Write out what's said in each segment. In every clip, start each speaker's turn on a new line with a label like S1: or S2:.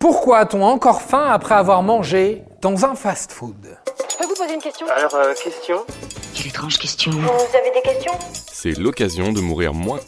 S1: Pourquoi a-t-on encore faim après avoir mangé dans un fast-food
S2: Je peux vous poser une question
S3: Alors, euh, question
S4: Quelle étrange question.
S2: Vous avez des questions
S5: C'est l'occasion de mourir moins.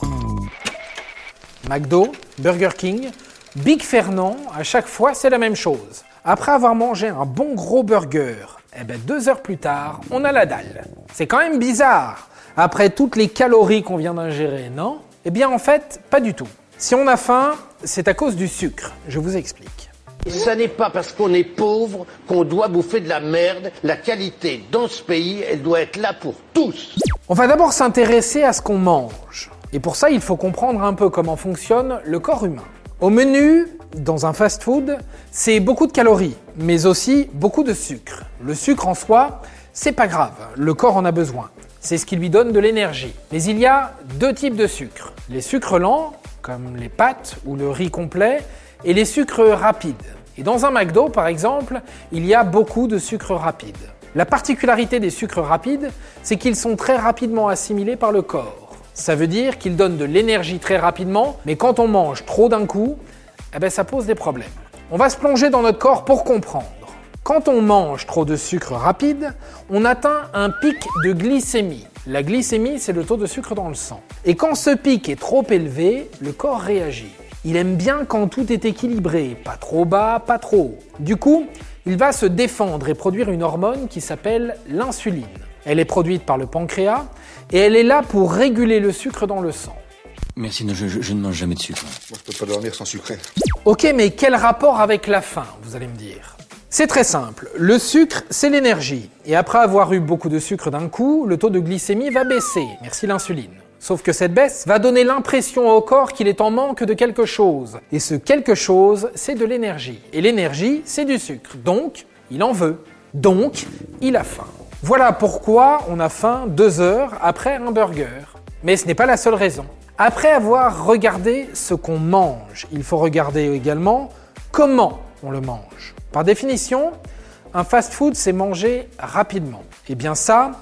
S1: McDo, Burger King, Big Fernand, à chaque fois c'est la même chose. Après avoir mangé un bon gros burger, eh ben deux heures plus tard, on a la dalle. C'est quand même bizarre, après toutes les calories qu'on vient d'ingérer, non? Eh bien en fait, pas du tout. Si on a faim, c'est à cause du sucre. Je vous explique.
S6: Ça n'est pas parce qu'on est pauvre qu'on doit bouffer de la merde. La qualité dans ce pays, elle doit être là pour tous.
S1: On va d'abord s'intéresser à ce qu'on mange. Et pour ça, il faut comprendre un peu comment fonctionne le corps humain. Au menu, dans un fast-food, c'est beaucoup de calories, mais aussi beaucoup de sucre. Le sucre en soi, c'est pas grave, le corps en a besoin. C'est ce qui lui donne de l'énergie. Mais il y a deux types de sucre. Les sucres lents, comme les pâtes ou le riz complet, et les sucres rapides. Et dans un McDo, par exemple, il y a beaucoup de sucres rapides. La particularité des sucres rapides, c'est qu'ils sont très rapidement assimilés par le corps. Ça veut dire qu'ils donnent de l'énergie très rapidement, mais quand on mange trop d'un coup, eh ben ça pose des problèmes. On va se plonger dans notre corps pour comprendre. Quand on mange trop de sucre rapide, on atteint un pic de glycémie. La glycémie, c'est le taux de sucre dans le sang. Et quand ce pic est trop élevé, le corps réagit. Il aime bien quand tout est équilibré, pas trop bas, pas trop haut. Du coup, il va se défendre et produire une hormone qui s'appelle l'insuline. Elle est produite par le pancréas et elle est là pour réguler le sucre dans le sang.
S4: Merci, non, je, je- je ne mange jamais de sucre.
S7: Moi, je peux pas dormir sans sucré.
S1: Ok, mais quel rapport avec la faim, vous allez me dire? C'est très simple. Le sucre, c'est l'énergie. Et après avoir eu beaucoup de sucre d'un coup, le taux de glycémie va baisser. Merci l'insuline. Sauf que cette baisse va donner l'impression au corps qu'il est en manque de quelque chose. Et ce quelque chose, c'est de l'énergie. Et l'énergie, c'est du sucre. Donc, il en veut. Donc, il a faim. Voilà pourquoi on a faim deux heures après un burger. Mais ce n'est pas la seule raison. Après avoir regardé ce qu'on mange, il faut regarder également comment on le mange. Par définition, un fast-food, c'est manger rapidement. Et bien ça,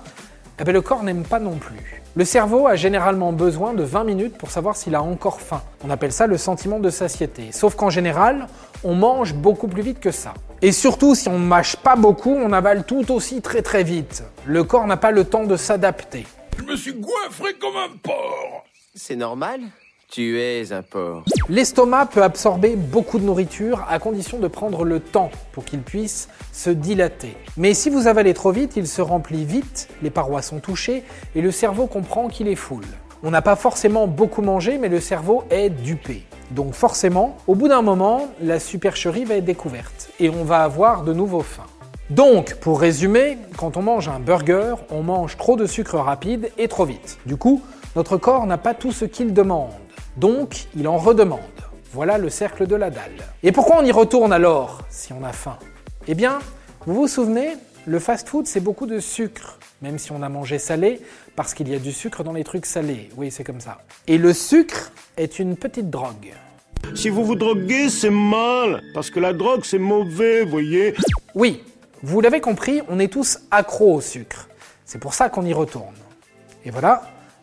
S1: eh ben, le corps n'aime pas non plus. Le cerveau a généralement besoin de 20 minutes pour savoir s'il a encore faim. On appelle ça le sentiment de satiété. Sauf qu'en général, on mange beaucoup plus vite que ça. Et surtout, si on ne mâche pas beaucoup, on avale tout aussi très très vite. Le corps n'a pas le temps de s'adapter.
S7: Je me suis goinfré comme un porc.
S3: C'est normal Tu es un porc.
S1: L'estomac peut absorber beaucoup de nourriture à condition de prendre le temps pour qu'il puisse se dilater. Mais si vous avalez trop vite, il se remplit vite, les parois sont touchées et le cerveau comprend qu'il est full. On n'a pas forcément beaucoup mangé, mais le cerveau est dupé. Donc forcément, au bout d'un moment, la supercherie va être découverte et on va avoir de nouveau faim. Donc, pour résumer, quand on mange un burger, on mange trop de sucre rapide et trop vite. Du coup, notre corps n'a pas tout ce qu'il demande. Donc, il en redemande. Voilà le cercle de la dalle. Et pourquoi on y retourne alors, si on a faim? Eh bien, vous vous souvenez, le fast-food, c'est beaucoup de sucre, même si on a mangé salé, parce qu'il y a du sucre dans les trucs salés. Oui, c'est comme ça. Et le sucre est une petite drogue.
S8: Si vous vous droguez, c'est mal, parce que la drogue, c'est mauvais, voyez.
S1: Oui, vous l'avez compris, on est tous accros au sucre. C'est pour ça qu'on y retourne. Et voilà,